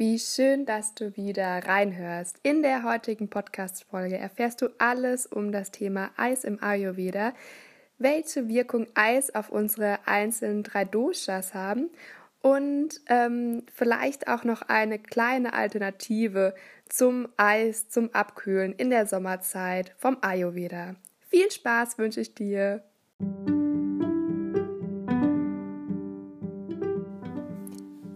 Wie schön, dass du wieder reinhörst. In der heutigen Podcast-Folge erfährst du alles um das Thema Eis im Ayurveda, welche Wirkung Eis auf unsere einzelnen drei Doshas haben und ähm, vielleicht auch noch eine kleine Alternative zum Eis zum Abkühlen in der Sommerzeit vom Ayurveda. Viel Spaß wünsche ich dir!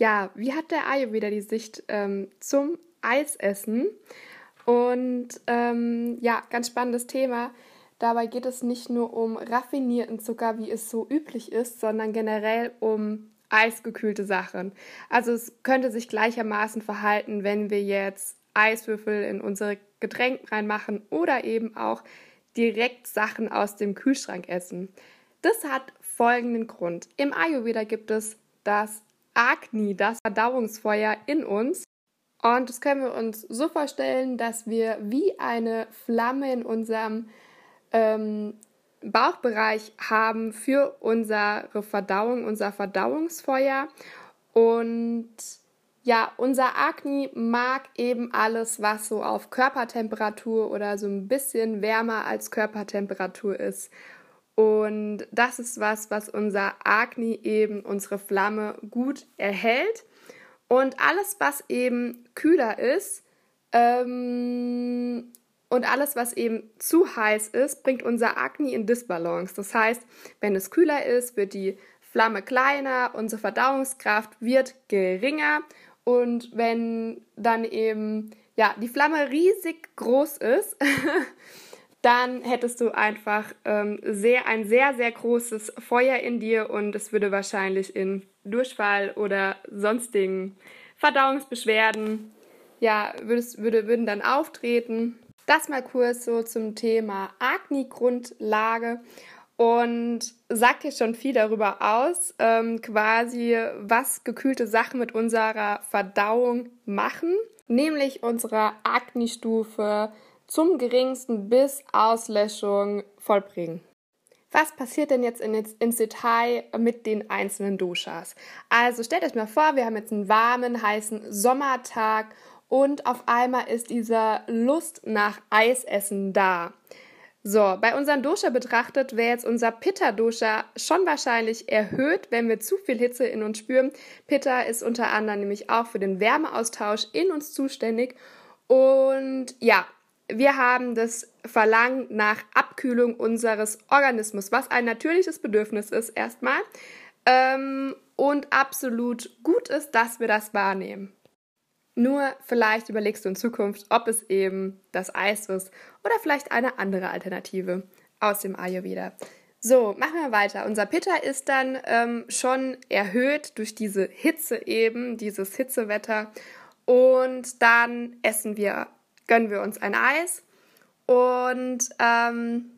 Ja, wie hat der Ayurveda die Sicht ähm, zum Eisessen? Und ähm, ja, ganz spannendes Thema. Dabei geht es nicht nur um raffinierten Zucker, wie es so üblich ist, sondern generell um eisgekühlte Sachen. Also es könnte sich gleichermaßen verhalten, wenn wir jetzt Eiswürfel in unsere Getränke reinmachen oder eben auch direkt Sachen aus dem Kühlschrank essen. Das hat folgenden Grund. Im Ayurveda gibt es das Agni, das Verdauungsfeuer in uns. Und das können wir uns so vorstellen, dass wir wie eine Flamme in unserem ähm, Bauchbereich haben für unsere Verdauung, unser Verdauungsfeuer. Und ja, unser Agni mag eben alles, was so auf Körpertemperatur oder so ein bisschen wärmer als Körpertemperatur ist. Und das ist was, was unser Agni eben, unsere Flamme gut erhält. Und alles, was eben kühler ist ähm, und alles, was eben zu heiß ist, bringt unser Agni in Disbalance. Das heißt, wenn es kühler ist, wird die Flamme kleiner, unsere Verdauungskraft wird geringer. Und wenn dann eben ja, die Flamme riesig groß ist, dann hättest du einfach ähm, sehr, ein sehr, sehr großes Feuer in dir und es würde wahrscheinlich in Durchfall oder sonstigen Verdauungsbeschwerden, ja, würdest, würde, würden dann auftreten. Das mal kurz so zum Thema Agni-Grundlage und sagt dir schon viel darüber aus, ähm, quasi was gekühlte Sachen mit unserer Verdauung machen, nämlich unserer Agni-Stufe zum geringsten bis Auslöschung vollbringen. Was passiert denn jetzt in, ins Detail mit den einzelnen Doshas? Also stellt euch mal vor, wir haben jetzt einen warmen, heißen Sommertag und auf einmal ist diese Lust nach Eisessen da. So, bei unserem Dosha betrachtet wäre jetzt unser Pitta-Dosha schon wahrscheinlich erhöht, wenn wir zu viel Hitze in uns spüren. Pitta ist unter anderem nämlich auch für den Wärmeaustausch in uns zuständig. Und ja, wir haben das Verlangen nach Abkühlung unseres Organismus, was ein natürliches Bedürfnis ist erstmal ähm, und absolut gut ist, dass wir das wahrnehmen. Nur vielleicht überlegst du in Zukunft, ob es eben das Eis ist oder vielleicht eine andere Alternative aus dem Ayurveda. So, machen wir weiter. Unser Pitta ist dann ähm, schon erhöht durch diese Hitze eben, dieses Hitzewetter. Und dann essen wir gönnen wir uns ein Eis. Und ähm,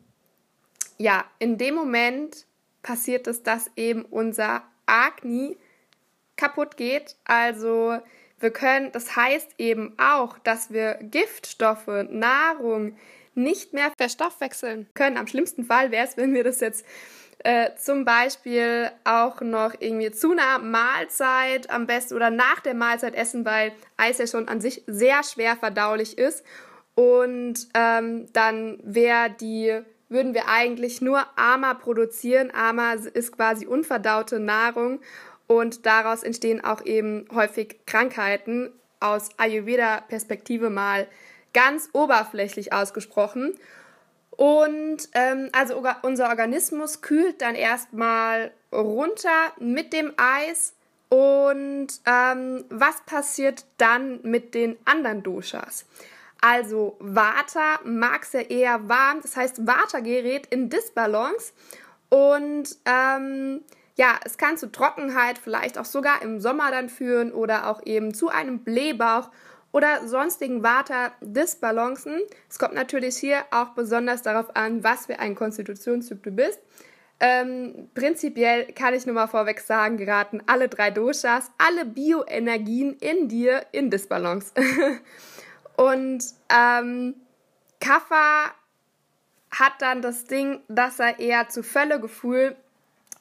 ja, in dem Moment passiert es, dass eben unser Agni kaputt geht. Also wir können, das heißt eben auch, dass wir Giftstoffe, Nahrung nicht mehr verstoffwechseln können. Am schlimmsten Fall wäre es, wenn wir das jetzt äh, zum Beispiel auch noch irgendwie zu einer Mahlzeit am besten oder nach der Mahlzeit essen, weil Eis ja schon an sich sehr schwer verdaulich ist. Und ähm, dann wäre die, würden wir eigentlich nur Ama produzieren. Ama ist quasi unverdaute Nahrung und daraus entstehen auch eben häufig Krankheiten aus Ayurveda-Perspektive mal ganz oberflächlich ausgesprochen. Und ähm, also unser Organismus kühlt dann erstmal runter mit dem Eis. Und ähm, was passiert dann mit den anderen Doshas? Also Vata mag es ja eher warm, das heißt Vata gerät in Disbalance und ähm, ja, es kann zu Trockenheit, vielleicht auch sogar im Sommer dann führen oder auch eben zu einem Blähbauch oder sonstigen Vata-Disbalancen. Es kommt natürlich hier auch besonders darauf an, was für ein Konstitutionstyp du bist. Ähm, prinzipiell kann ich nur mal vorweg sagen, geraten alle drei Doshas, alle Bioenergien in dir in Disbalance. Und ähm, Kapha hat dann das Ding, dass er eher zu Völlegefühl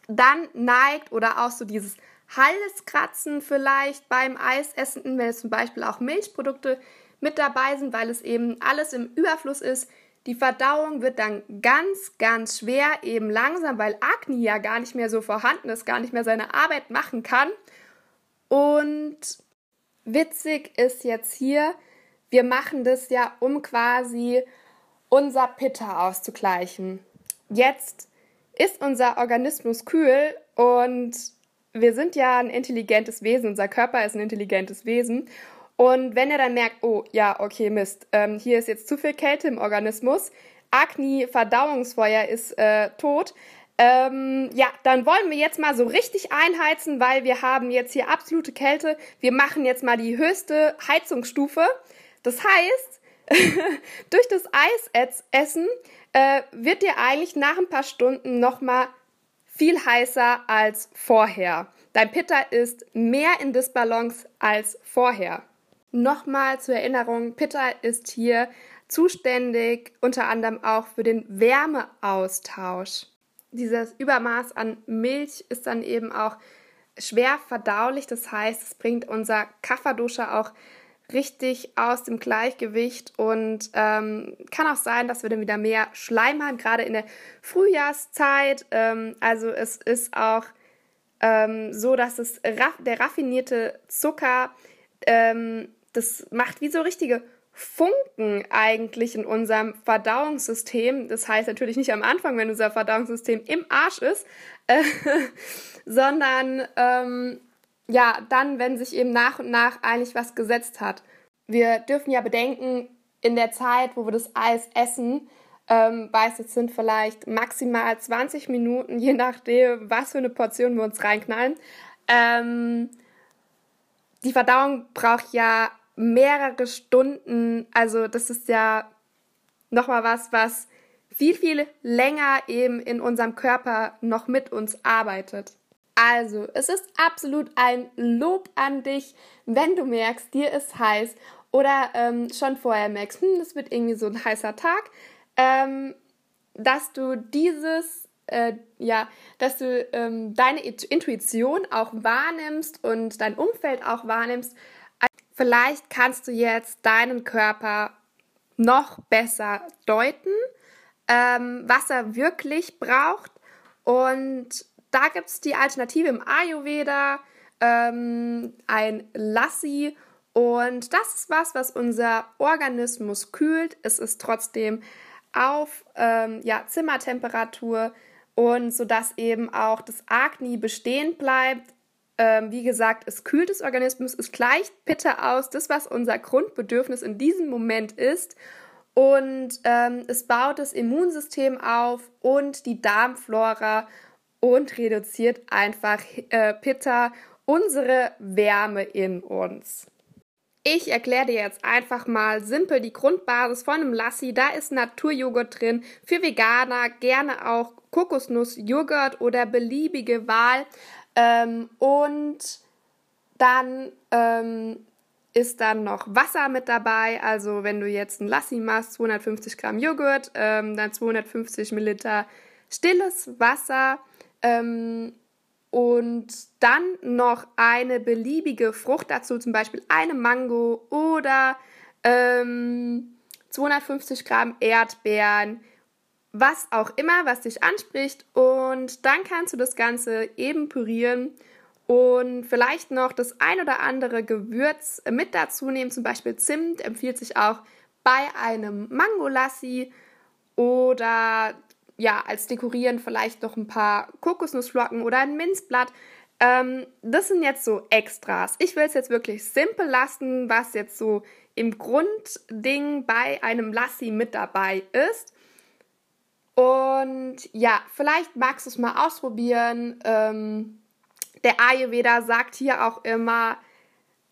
dann neigt oder auch so dieses Halskratzen vielleicht beim Eisessen, wenn es zum Beispiel auch Milchprodukte mit dabei sind, weil es eben alles im Überfluss ist. Die Verdauung wird dann ganz, ganz schwer, eben langsam, weil Akne ja gar nicht mehr so vorhanden ist, gar nicht mehr seine Arbeit machen kann. Und witzig ist jetzt hier, wir machen das ja, um quasi unser Pitta auszugleichen. Jetzt ist unser Organismus kühl und wir sind ja ein intelligentes Wesen, unser Körper ist ein intelligentes Wesen. Und wenn er dann merkt, oh ja, okay, Mist, ähm, hier ist jetzt zu viel Kälte im Organismus, Agni, Verdauungsfeuer ist äh, tot, ähm, ja, dann wollen wir jetzt mal so richtig einheizen, weil wir haben jetzt hier absolute Kälte. Wir machen jetzt mal die höchste Heizungsstufe. Das heißt, durch das Eisessen äh, wird dir eigentlich nach ein paar Stunden nochmal viel heißer als vorher. Dein Pitta ist mehr in Disbalance als vorher. Nochmal zur Erinnerung, Pitta ist hier zuständig unter anderem auch für den Wärmeaustausch. Dieses Übermaß an Milch ist dann eben auch schwer verdaulich, das heißt, es bringt unser Kafferduscher auch richtig aus dem Gleichgewicht und ähm, kann auch sein, dass wir dann wieder mehr Schleim haben, gerade in der Frühjahrszeit. Ähm, also es ist auch ähm, so, dass es der raffinierte Zucker, ähm, das macht wie so richtige Funken eigentlich in unserem Verdauungssystem. Das heißt natürlich nicht am Anfang, wenn unser Verdauungssystem im Arsch ist, äh, sondern ähm, ja, dann, wenn sich eben nach und nach eigentlich was gesetzt hat. Wir dürfen ja bedenken, in der Zeit, wo wir das Eis essen, ähm, weiß es sind vielleicht maximal 20 Minuten, je nachdem, was für eine Portion wir uns reinknallen. Ähm, die Verdauung braucht ja mehrere Stunden, also das ist ja nochmal was, was viel, viel länger eben in unserem Körper noch mit uns arbeitet. Also, es ist absolut ein Lob an dich, wenn du merkst, dir ist heiß oder ähm, schon vorher merkst, hm, das wird irgendwie so ein heißer Tag, ähm, dass du dieses, äh, ja, dass du ähm, deine Intuition auch wahrnimmst und dein Umfeld auch wahrnimmst. Vielleicht kannst du jetzt deinen Körper noch besser deuten, ähm, was er wirklich braucht und da gibt es die Alternative im Ayurveda, ähm, ein Lassi. Und das ist was, was unser Organismus kühlt. Es ist trotzdem auf ähm, ja, Zimmertemperatur und sodass eben auch das Agni bestehen bleibt. Ähm, wie gesagt, es kühlt des Organismus, es gleicht Pitta aus, das, was unser Grundbedürfnis in diesem Moment ist. Und ähm, es baut das Immunsystem auf und die Darmflora und reduziert einfach äh, Pitta unsere Wärme in uns. Ich erkläre dir jetzt einfach mal simpel die Grundbasis von einem Lassi. Da ist Naturjoghurt drin. Für Veganer gerne auch Kokosnussjoghurt oder beliebige Wahl. Ähm, und dann ähm, ist dann noch Wasser mit dabei. Also wenn du jetzt ein Lassi machst, 250 Gramm Joghurt, ähm, dann 250 Milliliter stilles Wasser ähm, und dann noch eine beliebige Frucht dazu, zum Beispiel eine Mango oder ähm, 250 Gramm Erdbeeren, was auch immer, was dich anspricht. Und dann kannst du das Ganze eben pürieren und vielleicht noch das ein oder andere Gewürz mit dazu nehmen. Zum Beispiel Zimt empfiehlt sich auch bei einem Mangolassi oder ja, als Dekorieren vielleicht noch ein paar Kokosnussflocken oder ein Minzblatt. ähm, das sind jetzt so Extras. Ich will es jetzt wirklich simpel lassen, was jetzt so im Grundding bei einem Lassi mit dabei ist. Und ja, vielleicht magst du es mal ausprobieren. Ähm, der Ayurveda sagt hier auch immer,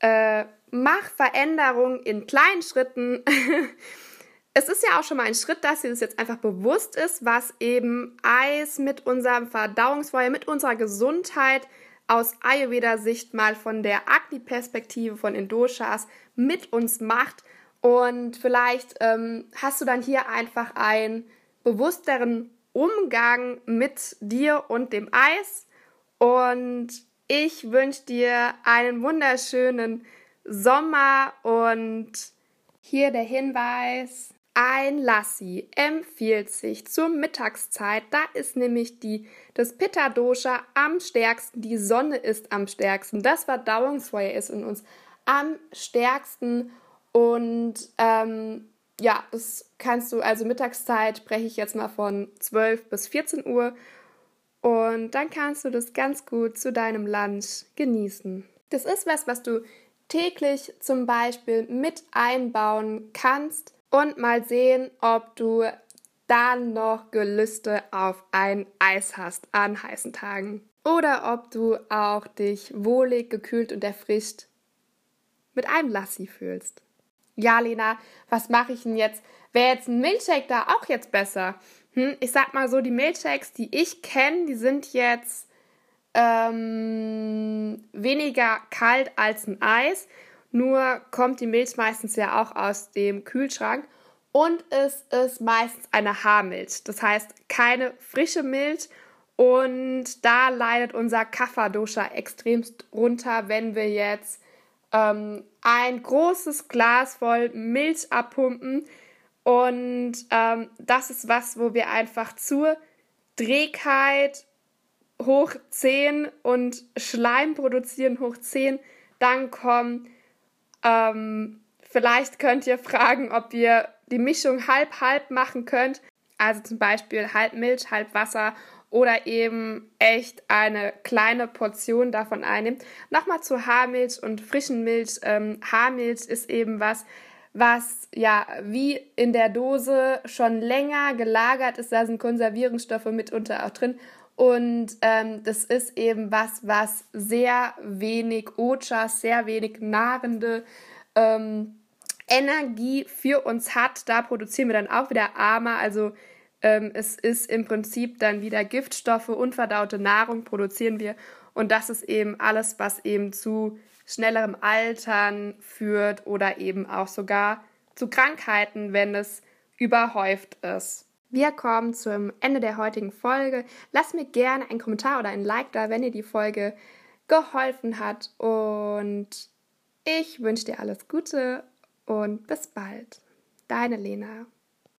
äh, mach Veränderungen in kleinen Schritten. es ist ja auch schon mal ein Schritt, dass dir das jetzt einfach bewusst ist, was eben Eis mit unserem Verdauungsfeuer, mit unserer Gesundheit aus Ayurveda-Sicht mal von der Agni-Perspektive von Indoshas mit uns macht. Und vielleicht ähm, hast du dann hier einfach einen bewussteren Umgang mit dir und dem Eis. Und ich wünsche dir einen wunderschönen Sommer und hier der Hinweis. Ein Lassi empfiehlt sich zur Mittagszeit. Da ist nämlich die, das Pitta-Dosha am stärksten. Die Sonne ist am stärksten. Das Verdauungsfeuer ist in uns am stärksten. Und ähm, ja, das kannst du, also Mittagszeit spreche ich jetzt mal von 12 bis 14 Uhr. Und dann kannst du das ganz gut zu deinem Lunch genießen. Das ist was, was du täglich zum Beispiel mit einbauen kannst und mal sehen, ob du dann noch Gelüste auf ein Eis hast an heißen Tagen. Oder ob du auch dich wohlig, gekühlt und erfrischt mit einem Lassi fühlst. Ja, Lena, was mache ich denn jetzt? Wäre jetzt ein Milchshake da auch jetzt besser? Hm, ich sag mal so, die Milchshakes, die ich kenne, die sind jetzt ähm, weniger kalt als ein Eis. Nur kommt die Milch meistens ja auch aus dem Kühlschrank und es ist meistens eine Haarmilch. Das heißt keine frische Milch und da leidet unser Kapha-Dosha extremst runter, wenn wir jetzt ähm, ein großes Glas voll Milch abpumpen. Und ähm, das ist was, wo wir einfach zur Trägheit hoch 10 und Schleim produzieren hoch 10 dann kommen. Ähm, vielleicht könnt ihr fragen, ob ihr die Mischung halb-halb machen könnt. Also zum Beispiel halb Milch, halb Wasser oder eben echt eine kleine Portion davon einnimmt. Nochmal zu Haarmilch und frischen Milch. Ähm, Haarmilch ist eben was, was ja wie in der Dose schon länger gelagert ist. Da sind Konservierungsstoffe mitunter auch drin und ähm, das ist eben was, was sehr wenig Ochas, sehr wenig nahrende ähm, Energie für uns hat. Da produzieren wir dann auch wieder Armer. Also ähm, es ist im Prinzip dann wieder Giftstoffe, unverdaute Nahrung produzieren wir. Und das ist eben alles, was eben zu schnellerem Altern führt oder eben auch sogar zu Krankheiten, wenn es überhäuft ist. Wir kommen zum Ende der heutigen Folge. Lass mir gerne einen Kommentar oder ein Like da, wenn dir die Folge geholfen hat. Und ich wünsche dir alles Gute und bis bald. Deine Lena.